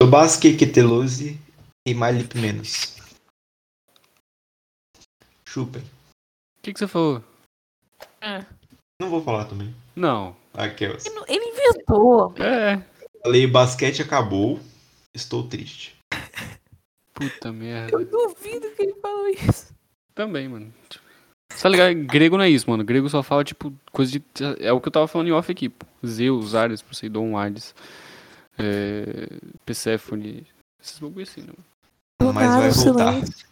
Tobasque, Ketelose e Malip menos. Chupem. O que, que você falou? Não vou falar também. Não. Aquelas. Ele, ele inventou. É. Falei, basquete acabou. Estou triste. Puta merda. Eu duvido que ele falou isso. Também, mano. Tipo, tá ligado? Grego não é isso, mano. Grego só fala, tipo, coisa de. É o que eu tava falando em off aqui, pô. Zeus, Ares, Poseidon, Hades. É... Persephone. Esses bagulho assim, né? Não mais vai voltar. Silêncio.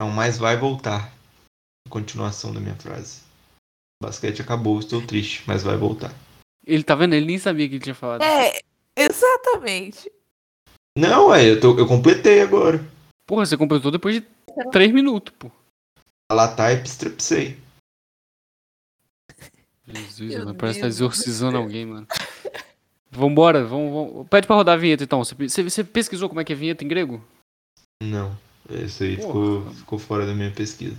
Não mais vai voltar. Continuação da minha frase. Basquete acabou, estou triste, mas vai voltar. Ele tá vendo? Ele nem sabia que ele tinha falado. É, exatamente. Não, é, eu, tô, eu completei agora. Porra, você completou depois de 3 minutos, pô. Alatype strepsei. Jesus, Meu mano. Parece que tá exorcizando alguém, mano. Vambora, vamos, vamos. Pede pra rodar a vinheta então. Você, você- pesquisou como é que é vinheta em grego? Não, esse aí Porra. ficou, ficou fora da minha pesquisa.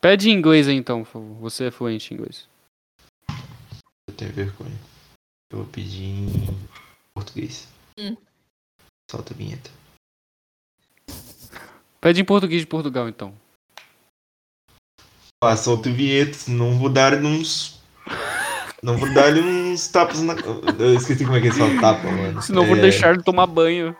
Pede em inglês aí então, por favor. Você é fluente em inglês. Eu tenho vergonha. Eu vou pedir em português. Hum. Solta a vinheta. Pede em português de Portugal então. Ah, a vinheta, senão vou dar uns. Não vou dar uns tapas na. Eu esqueci como é que é só tapa, mano. Senão eu vou É, deixar ele tomar banho.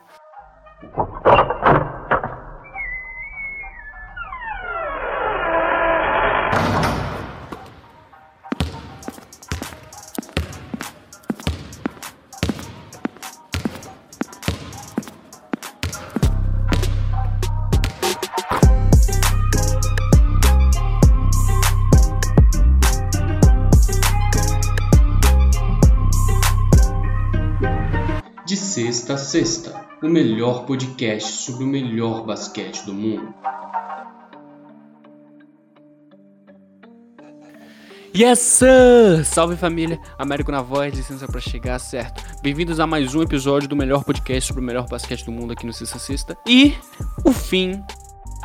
Sexta o melhor podcast sobre o melhor basquete do mundo. Yes, sir! Salve família, Américo na voz, licença pra chegar, certo? Bem-vindos a mais um episódio do melhor podcast sobre o melhor basquete do mundo aqui no Sexta Sexta e o fim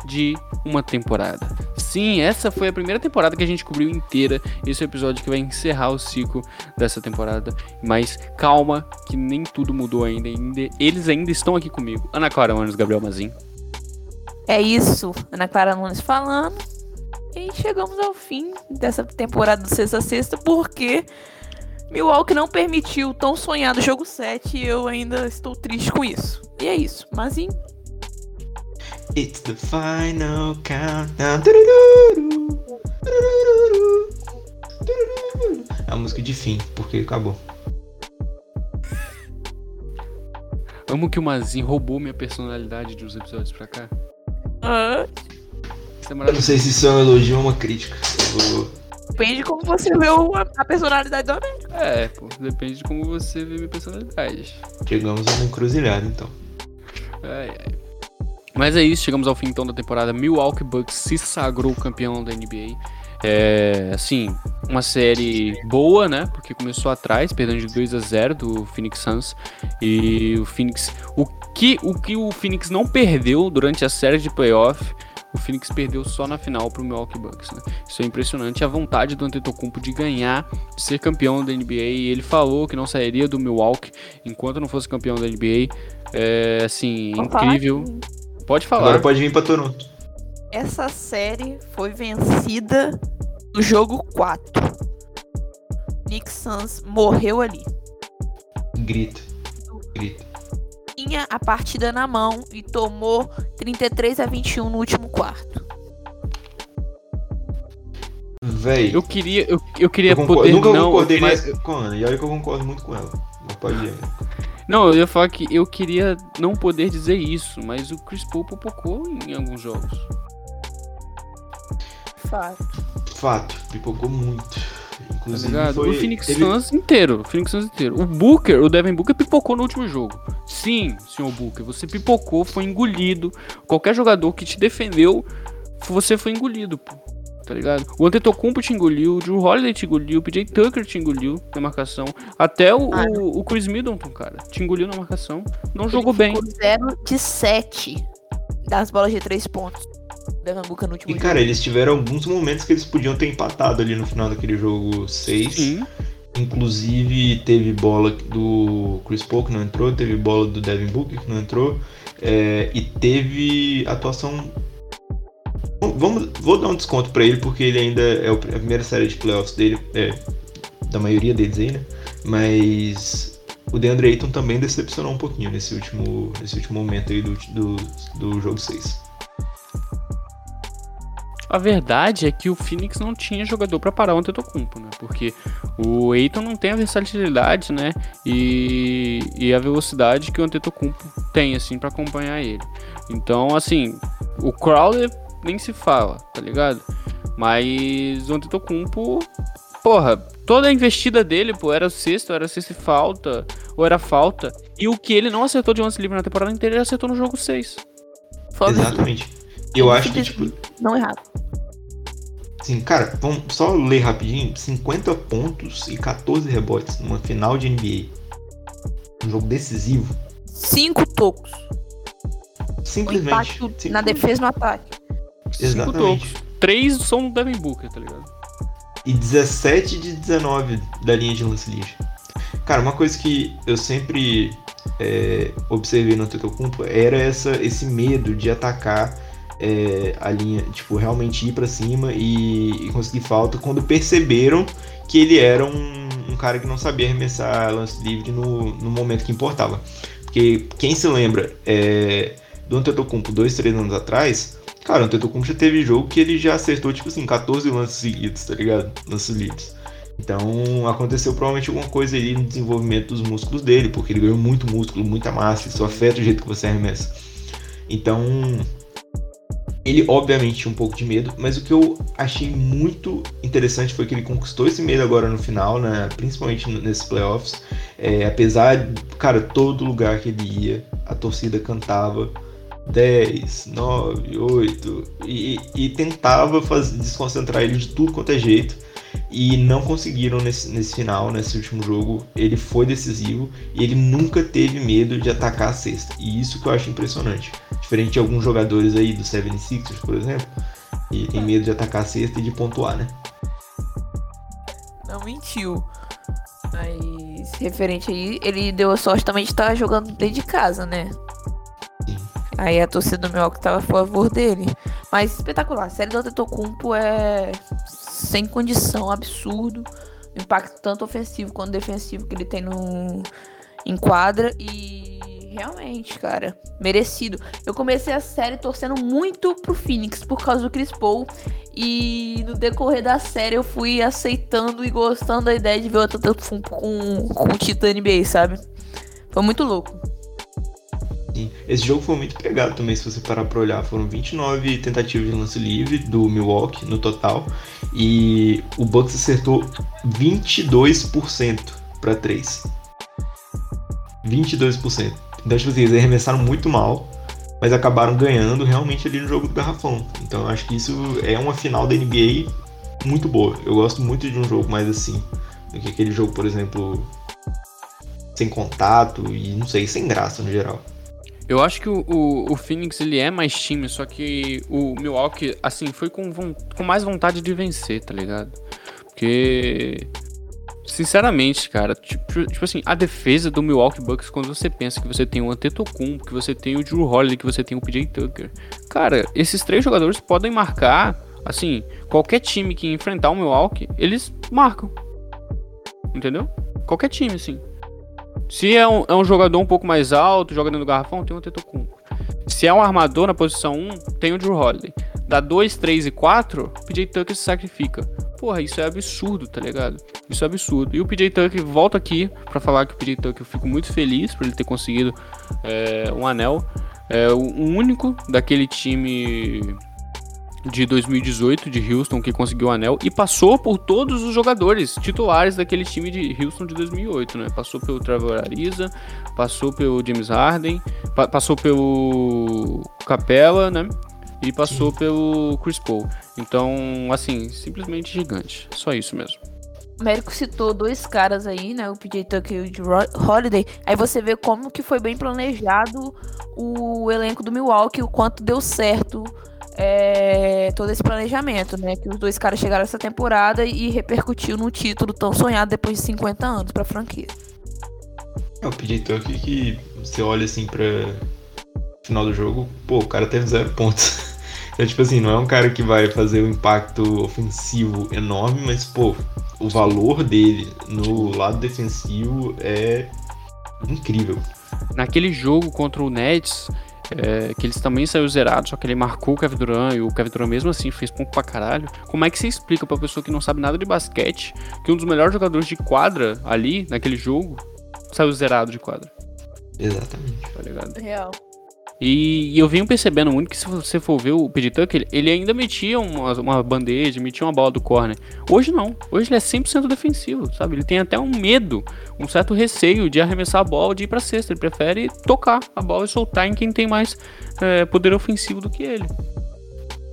de uma temporada. Sim, essa foi a primeira temporada que a gente cobriu inteira. Esse é o episódio que vai encerrar o ciclo dessa temporada. Mas calma, que nem tudo mudou ainda. ainda eles ainda estão aqui comigo. Ana Clara Manos, Gabriel Mazin. É isso, Ana Clara Nunes falando. E chegamos ao fim dessa temporada do Sexta Sexta, porque Milwaukee não permitiu o tão sonhado jogo 7 e eu ainda estou triste com isso. E é isso, em It's the final countdown. Turururu, turururu, turururu. É a música de fim, porque acabou. Amo que o Mazin roubou minha personalidade de uns episódios pra cá. ah, é Eu não sei se isso é um elogio ou uma crítica. Vou- depende de como você vê o- a, a personalidade do América. É, pô, depende de como você vê minha personalidade. Chegamos a uma encruzilhada, então. Ai, ai. Mas é isso, chegamos ao fim então da temporada. Milwaukee Bucks se sagrou campeão da NBA. É, assim, uma série boa, né? Porque começou atrás, perdendo de 2 a 0 do Phoenix Suns. E o Phoenix. O que, o que o Phoenix não perdeu durante a série de playoff, o Phoenix perdeu só na final pro Milwaukee Bucks, né? Isso é impressionante. A vontade do Antetokounmpo de ganhar, de ser campeão da NBA. E ele falou que não sairia do Milwaukee enquanto não fosse campeão da NBA. É, assim, incrível. Pode falar. Agora pode vir pra Toronto. Essa série foi vencida no jogo 4. Nick Suns morreu ali. Grita. Grita. Tinha a partida na mão e tomou 33 a 21 no último quarto. Véi. Eu queria, eu, eu queria eu poder nunca não, concordei mas, com a Ana. E olha que eu concordo muito com ela. Mas pode ir. Não, eu ia falar que eu queria não poder dizer isso, mas o Chris Paul popocou em alguns jogos. Fato. Fato. Pipocou muito. Tá Inclusive ligado? foi... o Phoenix teve- Suns inteiro, o Phoenix Suns inteiro. O Booker, o Devin Booker pipocou no último jogo. Sim, senhor Booker, você pipocou, foi engolido. Qualquer jogador que te defendeu, você foi engolido, pô. Tá ligado? O Antetokounmpo te engoliu, o Drew Holiday te engoliu, o PJ Tucker te engoliu na marcação. Até o, Ah. o, o Chris Middleton, cara, te engoliu na marcação. Não jogou bem. Ficou 0 de 7 das bolas de 3 pontos. Booker no último E jogo. cara, eles tiveram alguns momentos que eles podiam ter empatado ali no final daquele jogo 6. Sim. Inclusive teve bola do Chris Paul que não entrou, teve bola do Devin Booker que não entrou, é, e teve atuação. Vamos, vou dar um desconto para ele porque ele ainda é a primeira série de playoffs dele, é, da maioria deles aí, né? Mas o DeAndre Ayton também decepcionou um pouquinho nesse último, nesse último momento aí do, do, do jogo 6. A verdade é que o Phoenix não tinha jogador para parar o Antetokounmpo, né? Porque o Eiton não tem a versatilidade, né? E, e a velocidade que o Antetokounmpo tem, assim, para acompanhar ele. Então, assim, o Crowder nem se fala, tá ligado? Mas o Antetokounmpo, porra, toda a investida dele, pô, era sexta, era sexta e falta, ou era falta. E o que ele não acertou de lance livre na temporada inteira, ele acertou no jogo 6. Foda Exatamente. Eu acho que, tipo. Não errado. Sim, cara, vamos só ler rapidinho: 50 pontos e 14 rebotes numa final de NBA. Um jogo decisivo. Cinco tocos. Simplesmente. Simplesmente. na defesa no ataque. Exatamente. Cinco tocos. Três são do Devin Booker, tá ligado? E 17 de 19 da linha de lance livre. Cara, uma coisa que eu sempre é, observei no Tetocumpo era essa, esse medo de atacar é, a linha, tipo, realmente ir para cima e, e, conseguir falta quando perceberam que ele era um, um, cara que não sabia arremessar lance livre no, no momento que importava. Porque quem se lembra é, do Antetokounmpo dois, três anos atrás, cara, o Antetokounmpo já teve jogo que ele já acertou, tipo assim, 14 lances seguidos, tá ligado? Lances livres. Então aconteceu provavelmente alguma coisa ali no desenvolvimento dos músculos dele, porque ele ganhou muito músculo, muita massa, isso afeta o jeito que você arremessa. Então, ele obviamente tinha um pouco de medo, mas o que eu achei muito interessante foi que ele conquistou esse medo agora no final, né? principalmente nesses playoffs. É, apesar, cara, todo lugar que ele ia, a torcida cantava 10, 9, 8 e, e tentava fazer, desconcentrar ele de tudo quanto é jeito e não conseguiram nesse, nesse final, nesse último jogo. Ele foi decisivo e ele nunca teve medo de atacar a cesta. E isso que eu acho impressionante. Diferente de alguns jogadores aí do 76ers, por exemplo, e tem medo de atacar a cesta e de pontuar, né? Não mentiu. Mas referente aí, ele deu a sorte também de estar jogando dentro de casa, né? Aí a torcida do Milwaukee estava a favor dele. Mas espetacular. A série do Antetokounmpo é sem condição, absurdo. Impacto tanto ofensivo quanto defensivo que ele tem no em quadra e realmente, cara, merecido. Eu comecei a série torcendo muito pro Phoenix por causa do Chris Paul e no decorrer da série eu fui aceitando e gostando da ideia de ver o Antetokounmpo com com o Titã NBA, sabe? Foi muito louco. Esse jogo foi muito pegado também, se você parar pra olhar. Foram 29 tentativas de lance livre do Milwaukee no total. E o Bucks acertou 22% para 3. 22%. Então, tipo assim, eles arremessaram muito mal, mas acabaram ganhando realmente ali no jogo do garrafão. Então, eu acho que isso é uma final da NBA muito boa. Eu gosto muito de um jogo mais assim, do que aquele jogo, por exemplo, sem contato e não sei, sem graça no geral. Eu acho que o, o, o, Phoenix ele é mais time, só que o Milwaukee, assim, foi com, com mais vontade de vencer, tá ligado? Porque, sinceramente, cara, tipo, tipo assim, a defesa do Milwaukee Bucks, quando você pensa que você tem o Antetokounmpo, que você tem o Drew Holiday, que você tem o PJ Tucker, cara, esses três jogadores podem marcar, assim, qualquer time que enfrentar o Milwaukee, eles marcam. Entendeu? Qualquer time, assim. Se é um, é um jogador um pouco mais alto, joga dentro do garrafão, tem o Tetocumpo. Se é um armador na posição 1, tem o Drew Holiday. Da 2, 3 e 4, o PJ Tucker se sacrifica. Porra, isso é absurdo, tá ligado? Isso é absurdo. E o PJ Tucker volta aqui para falar que o PJ Tucker eu fico muito feliz por ele ter conseguido é, um anel. É o único daquele time de 2018 de Houston que conseguiu o anel e passou por todos os jogadores titulares daquele time de Houston de 2008, né? Passou pelo Trevor Ariza, passou pelo James Harden, pa passou pelo Capella, né? E passou Sim. pelo Chris Paul. Então, assim, simplesmente gigante. Só isso mesmo. O Américo citou dois caras aí, né? O PJ Tucker e o Holiday. Aí você vê como que foi bem planejado o elenco do Milwaukee, o quanto deu certo é, todo esse planejamento, né? Que os dois caras chegaram essa temporada e repercutiu no título tão sonhado depois de 50 anos pra franquia. É o PJ Tucker que você olha assim pra final do jogo, pô, o cara teve zero pontos. Então, tipo assim, não é um cara que vai fazer um impacto ofensivo enorme, mas, pô, o valor dele no lado defensivo é incrível. Naquele jogo contra o Nets, é, que eles também saiu zerados, só que ele marcou o Kevin Durant e o Kevin Durant mesmo assim fez ponto pra caralho. Como é que você explica pra pessoa que não sabe nada de basquete que um dos melhores jogadores de quadra ali, naquele jogo, saiu zerado de quadra? Exatamente. Tá ligado? Real. E, e eu venho percebendo muito que se você for ver o PJ Tucker, ele ainda metia uma, uma bandeja, metia uma bola do corner. Hoje não. Hoje ele é 100% defensivo, sabe? Ele tem até um medo, um certo receio de arremessar a bola, de ir pra cesta. Ele prefere tocar a bola e soltar em quem tem mais é, poder ofensivo do que ele.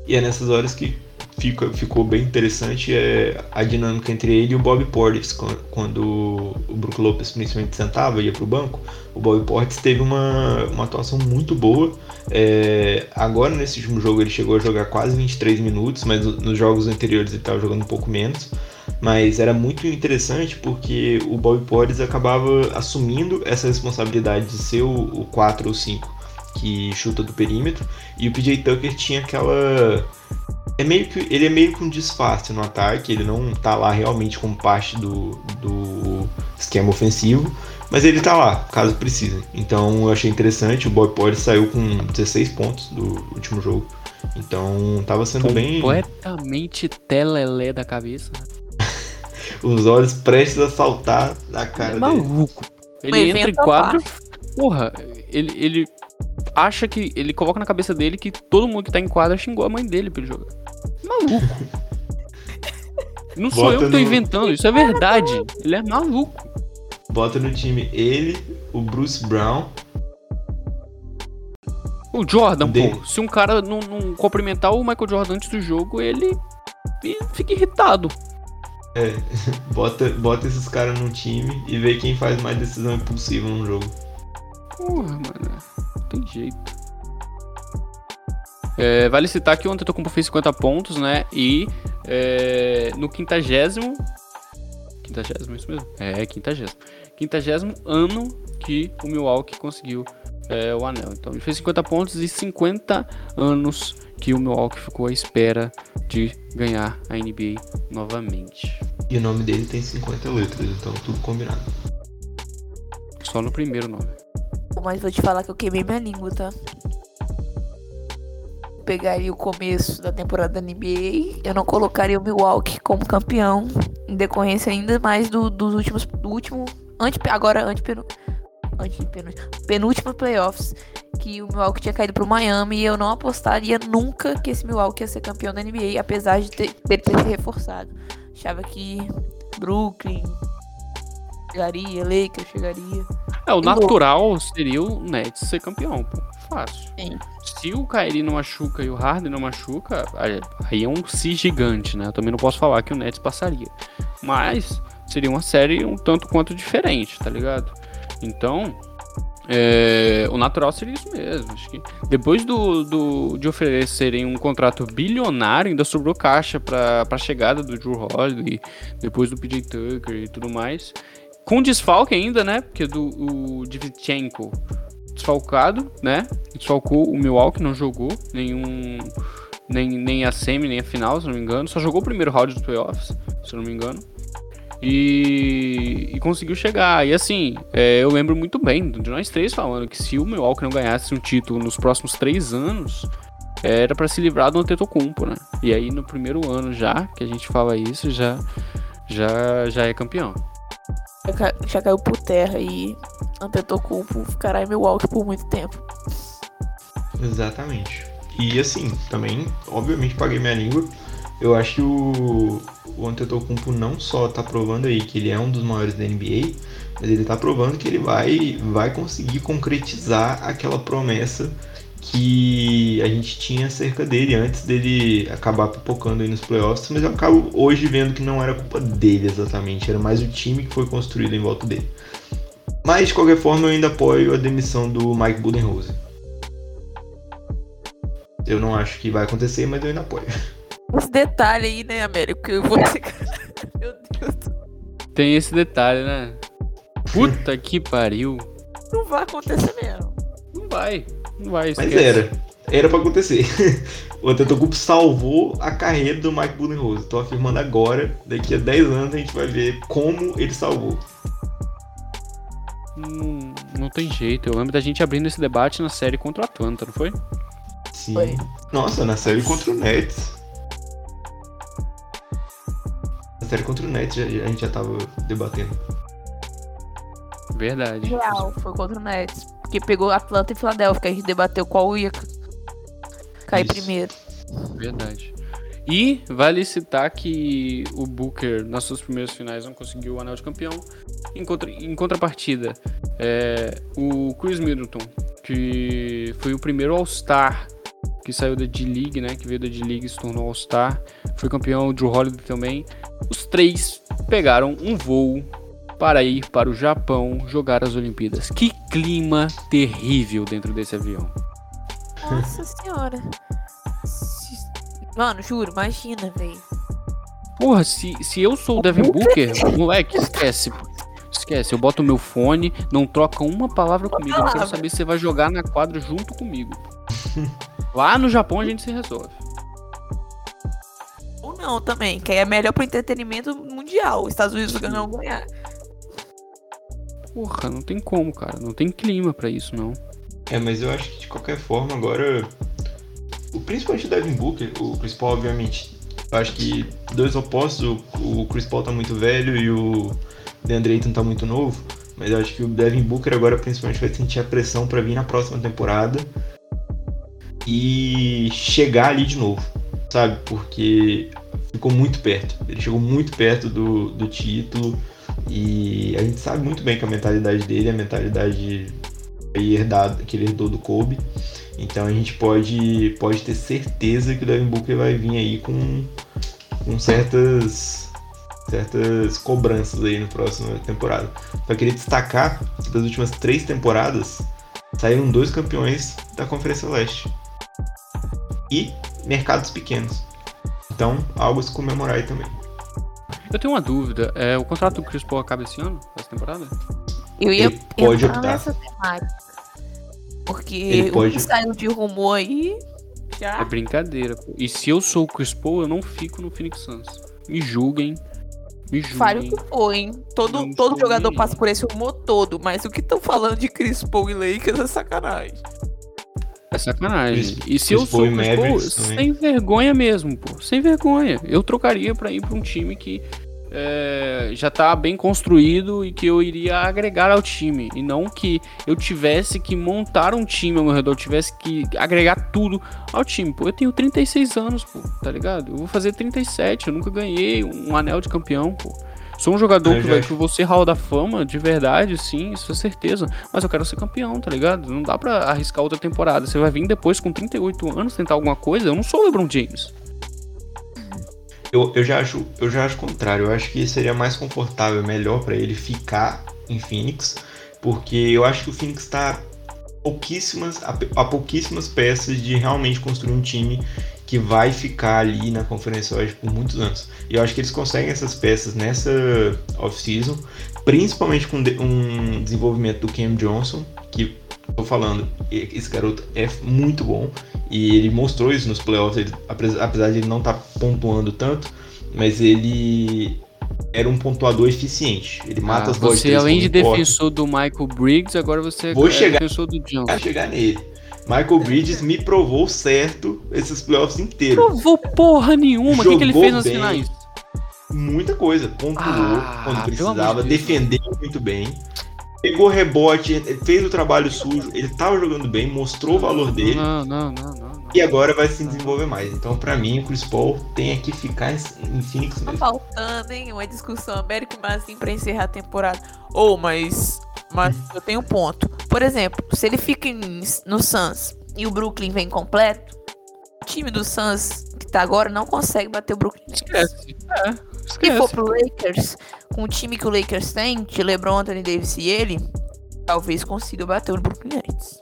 E é nessas horas que fica, ficou bem interessante é a dinâmica entre ele e o Bob Portis. Quando o Brook Lopes principalmente sentava e ia pro banco, o Bob Portis teve uma, uma atuação muito boa. É, agora, nesse último jogo, ele chegou a jogar quase 23 minutos, mas nos jogos anteriores ele estava jogando um pouco menos. Mas era muito interessante porque o Bob Portis acabava assumindo essa responsabilidade de ser o, o 4 ou 5 que chuta do perímetro, e o PJ Tucker tinha aquela é meio que ele é meio que um disfarce no ataque, ele não tá lá realmente como parte do, do esquema ofensivo, mas ele tá lá, caso precise. Então eu achei interessante, o Boy Porter saiu com 16 pontos do último jogo. Então tava sendo bem. Completamente telelé da cabeça. Os olhos prestes a saltar da cara é maluco. dele. Ele entra em quadro. Porra, ele, ele acha que. Ele coloca na cabeça dele que todo mundo que tá em quadra xingou a mãe dele pelo jogo. Maluco. Não sou Bota eu que tô no- inventando, isso é verdade. Ele é maluco. Bota no time ele, o Bruce Brown. O Jordan, De- pô, se um cara não, não cumprimentar o Michael Jordan antes do jogo, ele ele fica irritado. É, bota, bota esses caras no time e vê quem faz mais decisão impulsiva no jogo. Porra, mano. Tem jeito. É, vale citar que o Antetokounmpo fez 50 pontos, né? E é, no quintagésimo... Quintagésimo, isso mesmo? É, quintagésimo. Quintagésimo ano que o Milwaukee conseguiu é, o anel. Então ele fez 50 pontos e 50 anos que o Milwaukee ficou à espera de ganhar a NBA novamente. E o nome dele tem 50 letras, então tudo combinado. Só no primeiro nome. Mas vou te falar que eu queimei minha língua, tá? Pegaria o começo da temporada da NBA, eu não colocaria o Milwaukee como campeão, em decorrência ainda mais do, dos últimos. Do último. Ante, agora, antepenu, antepenúltimo, penúltimo playoffs, que o Milwaukee tinha caído pro Miami e eu não apostaria nunca que esse Milwaukee ia ser campeão da NBA, apesar de ter, ele ter se reforçado. Achava que Brooklyn chegaria, Lakers chegaria. É, o natural seria o Nets ser campeão, pô. Fácil. Sim. Se o Kyrie não machuca e o Harden não machuca, aí- é um si gigante, né? Eu também não posso falar que o Nets passaria. Mas seria uma série um tanto quanto diferente, tá ligado? Então, é, o natural seria isso mesmo. Acho que depois do, do- de oferecerem um contrato bilionário, ainda sobrou caixa pra, pra chegada do Drew Holiday, depois do PJ Tucker e tudo mais. Com desfalque ainda, né? Porque do o Divichenko desfalcado, né? Desfalcou o Milwaukee, não jogou nenhum. Nem, nem a semi, nem a final, se não me engano. Só jogou o primeiro round dos playoffs, se não me engano. E, e conseguiu chegar. E assim, é, eu lembro muito bem de nós três falando que se o Milwaukee não ganhasse um título nos próximos três anos, era pra se livrar do Antetokounmpo, né? E aí no primeiro ano já que a gente fala isso, já já já é campeão. Já, ca- já caiu por terra e Antetokounmpo ficará em Milwaukee por muito tempo. Exatamente. E assim, também, obviamente, paguei minha língua. Eu acho que o, o Antetokounmpo não só tá provando aí que ele é um dos maiores da NBA, mas ele tá provando que ele vai, vai conseguir concretizar aquela promessa que a gente tinha acerca dele antes dele acabar pipocando aí nos playoffs, mas eu acabo hoje vendo que não era culpa dele exatamente, era mais o time que foi construído em volta dele. Mas de qualquer forma eu ainda apoio a demissão do Mike Budenholzer. Eu não acho que vai acontecer, mas eu ainda apoio. Esse detalhe aí, né, Américo? Que eu vou. Meu Deus. Tem esse detalhe, né? Puta que pariu. Não vai acontecer mesmo. Não vai. Vai. Mas era. Era pra acontecer. o Antetokounmpo salvou a carreira do Mike Budenholzer. Tô afirmando agora. Daqui a 10 anos a gente vai ver como ele salvou. Não, não tem jeito. Eu lembro da gente abrindo esse debate na série contra o Atlanta, não foi? Sim. Foi. Nossa, na série contra o Nets. Na série contra o Nets a gente já tava debatendo. Verdade. Real, foi contra o Nets. Porque pegou Atlanta e Filadélfia, a gente debateu qual ia ca- cair Isso. primeiro. Verdade. E vale citar que o Booker, nas suas primeiras finais, não conseguiu o anel de campeão. Em, contra- em contrapartida, é, o Chris Middleton, que foi o primeiro All-Star que saiu da D-League, né? Que veio da D-League e se tornou All-Star. Foi campeão, o Drew Holiday também. Os três pegaram um voo para ir para o Japão jogar as Olimpíadas. Que clima terrível dentro desse avião. Nossa senhora. Se- Mano, juro, imagina, velho. Porra, se, se eu sou o Devin Booker, moleque, esquece. Esquece, eu boto meu fone, não troca uma palavra comigo. Eu quero saber se você vai jogar na quadra junto comigo. Lá no Japão a gente se resolve. Ou não também, que aí é melhor pro entretenimento mundial. Os Estados Unidos não ganhar. Porra, não tem como, cara. Não tem clima pra isso, não. É, mas eu acho que de qualquer forma agora. O principalmente o Devin Booker, o Chris Paul, obviamente. Eu acho que dois opostos, o, o Chris Paul tá muito velho e o DeAndre Ayton tá muito novo. Mas eu acho que o Devin Booker agora principalmente vai sentir a pressão pra vir na próxima temporada e chegar ali de novo, sabe? Porque ficou muito perto. Ele chegou muito perto do, do título e a gente sabe muito bem que a mentalidade dele é a mentalidade aí herdado, que ele herdou do Kobe. Então a gente pode, pode ter certeza que o Devin Booker vai vir aí com, com certas, certas cobranças aí na próxima temporada. Só queria destacar que das últimas três temporadas saíram dois campeões da Conferência Leste. E mercados pequenos. Então, algo a se comemorar aí também. Eu tenho uma dúvida. É, o contrato do Chris Paul acaba esse ano? Essa temporada? Eu ia Ele pode entrar optar. nessa temática. Porque Ele o pode- que saiu de rumor aí É já. brincadeira, pô. E se eu sou o Chris Paul, eu não fico no Phoenix Suns. Me julguem. Me Fale o julguem. que for, hein? Todo, Não todo jogador nem- passa por esse rumor todo, mas o que estão falando de Chris Paul e Lakers é sacanagem. É sacanagem. E se eu sou também. sem vergonha mesmo, pô. Sem vergonha. Eu trocaria pra ir pra um time que é, já tá bem construído e que eu iria agregar ao time. E não que eu tivesse que montar um time ao meu redor, eu tivesse que agregar tudo ao time. Pô, eu tenho 36 anos, pô, tá ligado? Eu vou fazer 37, eu nunca ganhei um anel de campeão, pô. Sou um jogador Eu que vai acho- que você Hall da Fama, de verdade, sim, isso é certeza. Mas eu quero ser campeão, tá ligado? Não dá pra arriscar outra temporada. Você vai vir depois com 38 anos tentar alguma coisa? Eu não sou o LeBron James. Eu, eu, já acho, eu já acho o contrário. Eu acho que seria mais confortável, melhor pra ele ficar em Phoenix, porque eu acho que o Phoenix tá pouquíssimas, a, a pouquíssimas peças de realmente construir um time que vai ficar ali na Conferência Oeste por muitos anos. E eu acho que eles conseguem essas peças nessa off-season, principalmente com um desenvolvimento do Cam Johnson, que tô falando, esse garoto é muito bom e ele mostrou isso nos playoffs, ele- apesar de ele não estar pontuando tanto, mas ele era um pontuador eficiente. Ele mata Ah, as bolas você, além de defensor do Michael Briggs, agora você Vou é chegar. defensor do Johnson. Vai chegar nele. Michael Bridges me provou certo esses playoffs inteiros. Provou porra nenhuma. O que, que ele Jogou fez nas bem. finais? Muita coisa. Pontuou Ah, quando precisava, de defendeu muito bem. Pegou rebote, fez o trabalho sujo, ele tava jogando bem, mostrou o valor dele Não, não, não, não. não. e agora vai se desenvolver mais. Então, pra mim, o Chris Paul tem que ficar em Phoenix Tá mesmo. faltando, hein? Uma discussão América e Mazin pra encerrar a temporada. Ou, mas. Mas eu tenho um ponto. Por exemplo, se ele fica em- no Suns e o Brooklyn vem completo, o time do Suns, que tá agora, não consegue bater o Brooklyn. Nets. Esquece. É, Se esquece. for pro Lakers, com o time que o Lakers tem, de LeBron, Anthony Davis e ele, talvez consiga bater o Brooklyn Nets.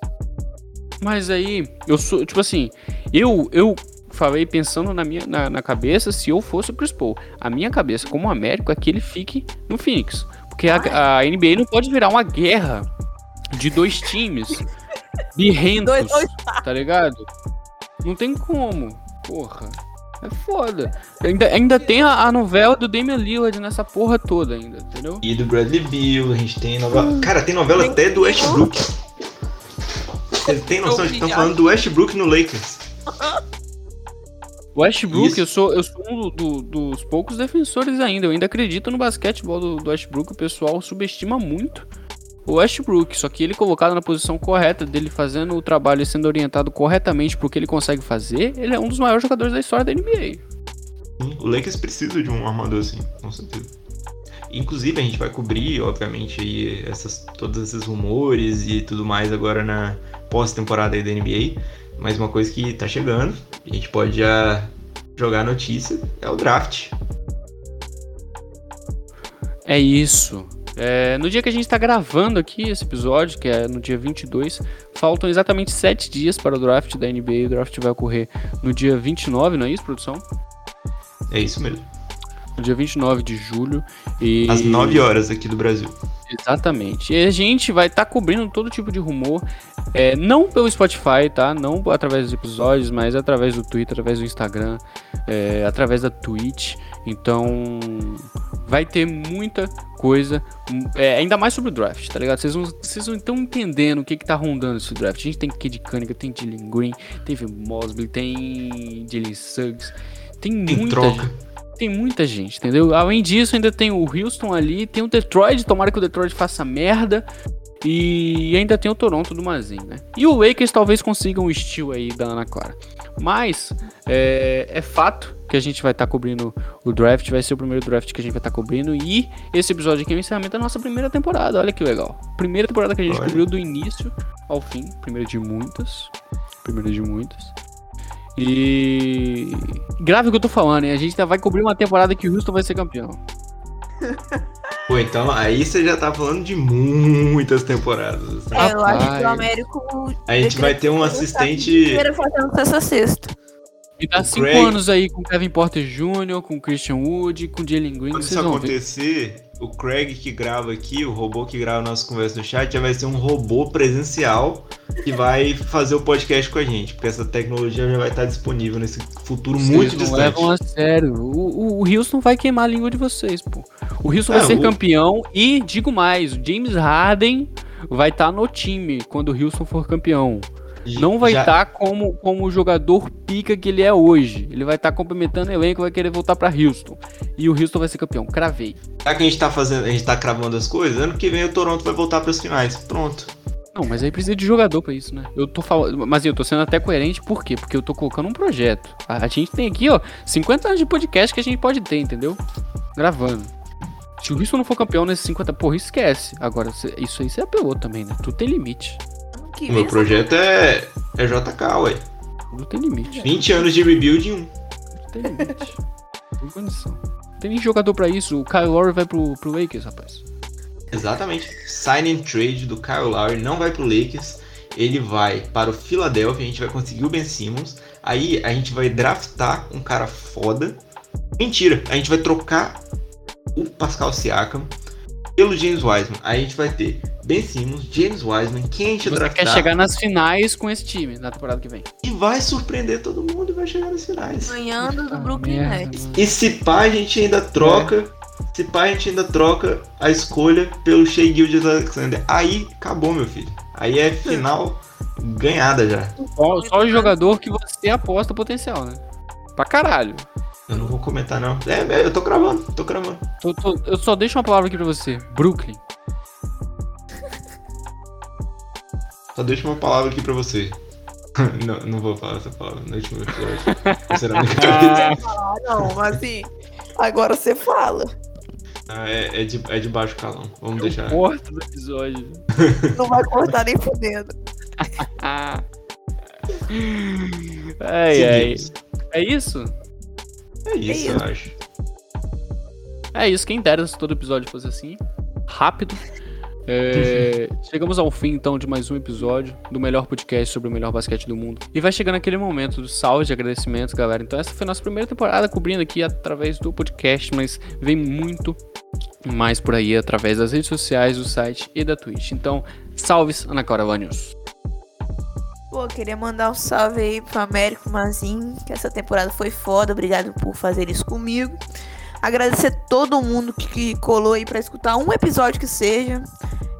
Mas aí, eu sou, tipo assim, eu, eu falei pensando na minha na, na cabeça se eu fosse o Chris Paul. A minha cabeça como Américo é que ele fique no Phoenix. Porque a, a NBA não pode virar uma guerra de dois times birrentos, Dois, dois tá ligado? Não tem como, porra. É foda. Ainda, ainda tem a, a novela do Damian Lillard nessa porra toda ainda, entendeu? E do Bradley Bill, a gente tem novela. Cara, tem novela até do Westbrook. Você tem noção de que estão falando do Westbrook no Lakers? Westbrook, Isso. eu sou, eu sou um do- dos poucos defensores ainda. Eu ainda acredito no basquetebol do, do Westbrook. O pessoal subestima muito o Westbrook. Só que ele colocado na posição correta, dele fazendo o trabalho e sendo orientado corretamente pro que ele consegue fazer, ele é um dos maiores jogadores da história da NBA. O Lakers precisa de um armador assim, com certeza. Inclusive, a gente vai cobrir, obviamente, aí essas, todos esses rumores e tudo mais agora na pós-temporada aí da NBA. Mas uma coisa que tá chegando, a gente pode já jogar a notícia, é o draft. É isso. É, no dia que a gente tá gravando aqui esse episódio, que é no dia 22, faltam exatamente 7 dias para o draft da NBA. O draft vai ocorrer no dia 29, não é isso, produção? É isso mesmo. No dia 29 de julho. E... Às 9 horas aqui do Brasil. Exatamente. E a gente vai estar cobrindo todo tipo de rumor, é, não pelo Spotify, tá? Não através dos episódios, mas através do Twitter, através do Instagram, é, através da Twitch. Então, vai ter muita coisa, é, ainda mais sobre o draft, tá ligado? Vocês não vocês estão entendendo o que que tá rondando esse draft. A gente tem Kid Cunningham, tem Jalen Green, teve Mosley, tem Jalen Suggs, tem Tem muita troca. Tem muita gente, entendeu? Além disso, ainda tem o Houston ali, tem o Detroit, tomara que o Detroit faça merda. E ainda tem o Toronto do Mazin, né? E o Lakers talvez consigam o estilo aí da Ana Clara. Mas é, é fato que a gente vai estar cobrindo o draft, vai ser o primeiro draft que a gente vai estar cobrindo. E esse episódio aqui é o encerramento da nossa primeira temporada. Olha que legal. Primeira temporada que a gente Olha. cobriu do início ao fim. Primeira de muitas. Primeira de muitas. E. Grave o que eu tô falando, hein? A gente vai cobrir uma temporada que o Houston vai ser campeão. Pô, então aí você já tá falando de muitas temporadas. assim. É, eu acho que Rapaz. o Américo. A gente vai ter um assistente. Inteira fazendo sexta sexta. E dá O cinco Craig- anos aí com Kevin Porter Jr., com Christian Wood, com Jalen Green, Quando isso acontecer, o Craig que grava aqui, o robô que grava nossa conversa no chat, já vai ser um robô presencial que vai fazer o podcast com a gente, porque essa tecnologia já vai estar disponível nesse futuro Vocês muito não distante. levam a sério. O, o, o Houston vai queimar a língua de vocês, pô. O Houston vai É, ser o- campeão e, digo mais, o James Harden vai estar no time quando o Houston for campeão. Não vai Já- estar como, como o jogador pica que ele é hoje. Ele vai estar complementando o elenco, vai querer voltar pra Houston. E o Houston vai ser campeão. Cravei. Já que a gente tá fazendo, a gente tá cravando as coisas, ano que vem o Toronto vai voltar para as finais. Pronto. Não, mas aí precisa de jogador pra isso, né? Eu tô falando, mas eu tô sendo até coerente, por quê? Porque eu tô colocando um projeto. A, a gente tem aqui, ó, 50 anos de podcast que a gente pode ter, entendeu? Gravando. Se o Houston não for campeão nesses 50, porra, esquece. Agora, isso aí você apelou também, né? Tudo tem limite. Que O meu projeto é, é JK, ué. Tudo tem limite. 20 anos de rebuild em um. Tudo tem limite. Não tem condição. Não tem nem jogador pra isso. O Kyle Lowry vai pro, pro Lakers, rapaz. Exatamente. Sign and trade do Kyle Lowry não vai pro Lakers. Ele vai para o Philadelphia. A gente vai conseguir o Ben Simmons. Aí a gente vai draftar um cara foda. Mentira, a gente vai trocar o Pascal Siakam pelo James Wiseman. Aí a gente vai ter Ben Simmons, James Wiseman, quem a gente Você draftar. quer chegar nas finais com esse time na temporada que vem. E vai surpreender todo mundo e vai chegar nas finais. ganhando do Ah, Brooklyn merda, Nets. E se pá, a gente ainda troca. Se pá, a gente ainda troca a escolha pelo Shea Gildas Alexander. Aí acabou, meu filho. Aí é final ganhada já. Só, só o jogador que você aposta potencial, né? Pra caralho. Eu não vou comentar, não. É, é, eu tô cravando, tô cravando. Tô- tô- eu só deixo uma palavra aqui pra você. Brooklyn. Só deixa uma palavra aqui pra você. não, não vou falar essa palavra no último episódio. Será brincadeira. Ah, não, assim. Agora você fala. Ah, é, é, de, é de baixo calão. Vamos deixar. Porta do episódio. Não vai cortar nem fudendo. Ah. ai, ai. Seguimos. É isso? É isso, É eu acho. É isso. Quem dera se todo episódio fosse assim. Rápido. É, chegamos ao fim, então, de mais um episódio do melhor podcast sobre o melhor basquete do mundo. E vai chegando aquele momento do salve de agradecimentos, galera. Então, essa foi a nossa primeira temporada cobrindo aqui através do podcast, mas vem muito mais por aí através das redes sociais, do site e da Twitch. Então, salves, Ana Clara News. Pô, queria mandar um salve aí pro Américo Mazin, que essa temporada foi foda. Obrigado por fazer isso comigo. Agradecer todo mundo que, que colou aí pra escutar um episódio que seja.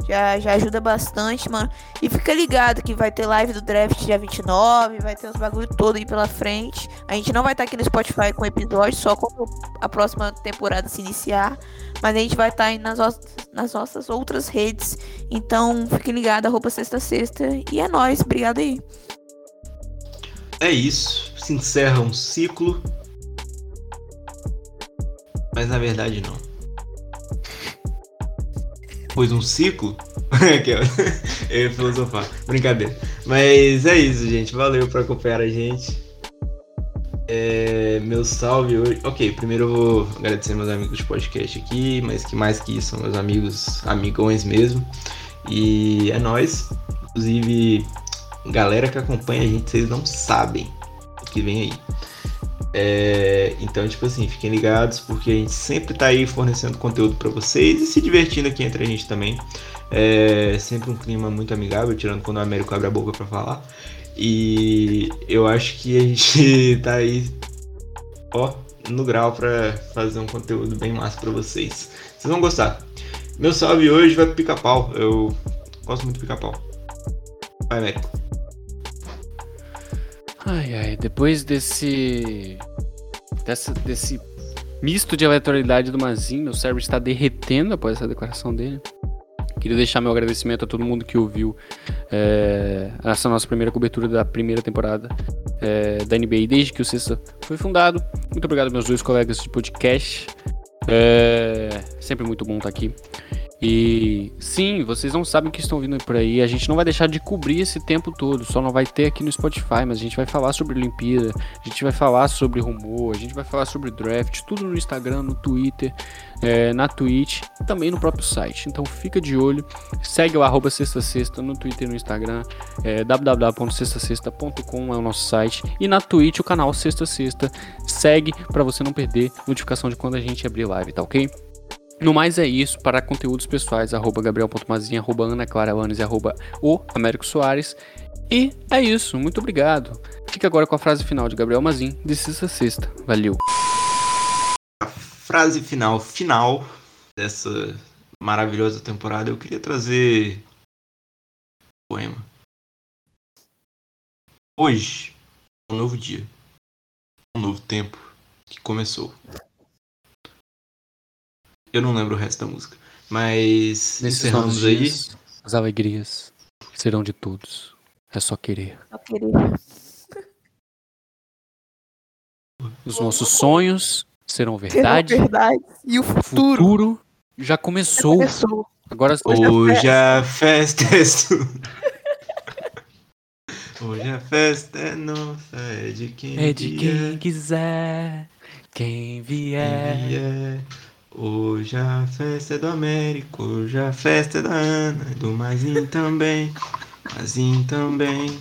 Já, já ajuda bastante, mano. E fica ligado que vai ter live do draft dia 29, vai ter os bagulho todo aí pela frente. A gente não vai estar tá aqui no Spotify com episódio, só quando a próxima temporada se iniciar. Mas a gente vai estar tá aí nas, nas nossas outras redes. Então fique ligado, arroba sexta sexta. E é nóis, obrigado aí. É isso. Se encerra um ciclo. Mas na verdade não depois um ciclo. eu ia filosofar. Brincadeira. Mas é isso, gente. Valeu por acompanhar a gente. É, meu salve hoje. Ok, primeiro eu vou agradecer meus amigos de podcast aqui, mas que mais que isso, são meus amigos, amigões mesmo. E é nós. Inclusive, galera que acompanha a gente, vocês não sabem o que vem aí. É, então, tipo assim, fiquem ligados porque a gente sempre tá aí fornecendo conteúdo para vocês e se divertindo aqui entre a gente também. É sempre um clima muito amigável, tirando quando o Américo abre a boca para falar. E eu acho que a gente tá aí, ó, no grau para fazer um conteúdo bem massa para vocês. Vocês vão gostar. Meu salve hoje vai pro pica-pau. Eu gosto muito do pica-pau. Vai, Américo. Ai, ai, depois desse. Dessa, desse misto de aleatoriedade do Mazin, meu cérebro está derretendo após essa declaração dele. Queria deixar meu agradecimento a todo mundo que ouviu é, essa nossa primeira cobertura da primeira temporada é, da NBA desde que o Sexta foi fundado. Muito obrigado, meus dois colegas de podcast. É, sempre muito bom estar aqui. E sim, vocês não sabem que estão vindo por aí. A gente não vai deixar de cobrir esse tempo todo. Só não vai ter aqui no Spotify, mas a gente vai falar sobre Olimpíada, a gente vai falar sobre rumor, a gente vai falar sobre draft, tudo no Instagram, no Twitter, é, na Twitch e também no próprio site. Então fica de olho, segue o arroba sexta sexta no Twitter e no Instagram, é, www.sextasexta.com é o nosso site e na Twitch o canal Sexta Sexta. Segue para você não perder notificação de quando a gente abrir live, tá ok? No mais é isso, para conteúdos pessoais, arroba gabriel.mazinha, arroba ana clara e arroba o Américo Soares. E é isso, muito obrigado. Fica agora com a frase final de Gabriel Mazin, de sexta sexta. Valeu. A frase final, final dessa maravilhosa temporada, eu queria trazer um poema. Hoje é um novo dia, um novo tempo que começou. Eu não lembro o resto da música. Mas Nesses encerramos aí. Dias, as alegrias serão de todos. É só querer. Só querer. Os nossos sonhos serão verdade. Serão verdade. E o O futuro, futuro já começou. começou. Agora Hoje a festa é sua. Hoje a festa é nossa, é de quem é de vier, quem quiser, quem quem vier. Hoje a festa é do Américo, hoje a festa é da Ana, do Mazinho também, Mazinho também.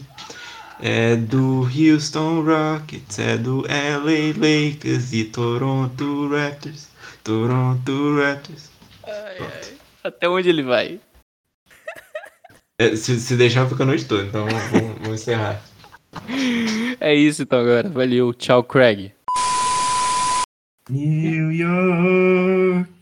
É do Houston Rockets, é do LA Lakers e Toronto Raptors, Toronto Raptors. Até onde ele vai? É, se, se deixar, fica a noite toda, então vamos, vamos encerrar. É isso então agora. Valeu. Tchau, Craig. New York.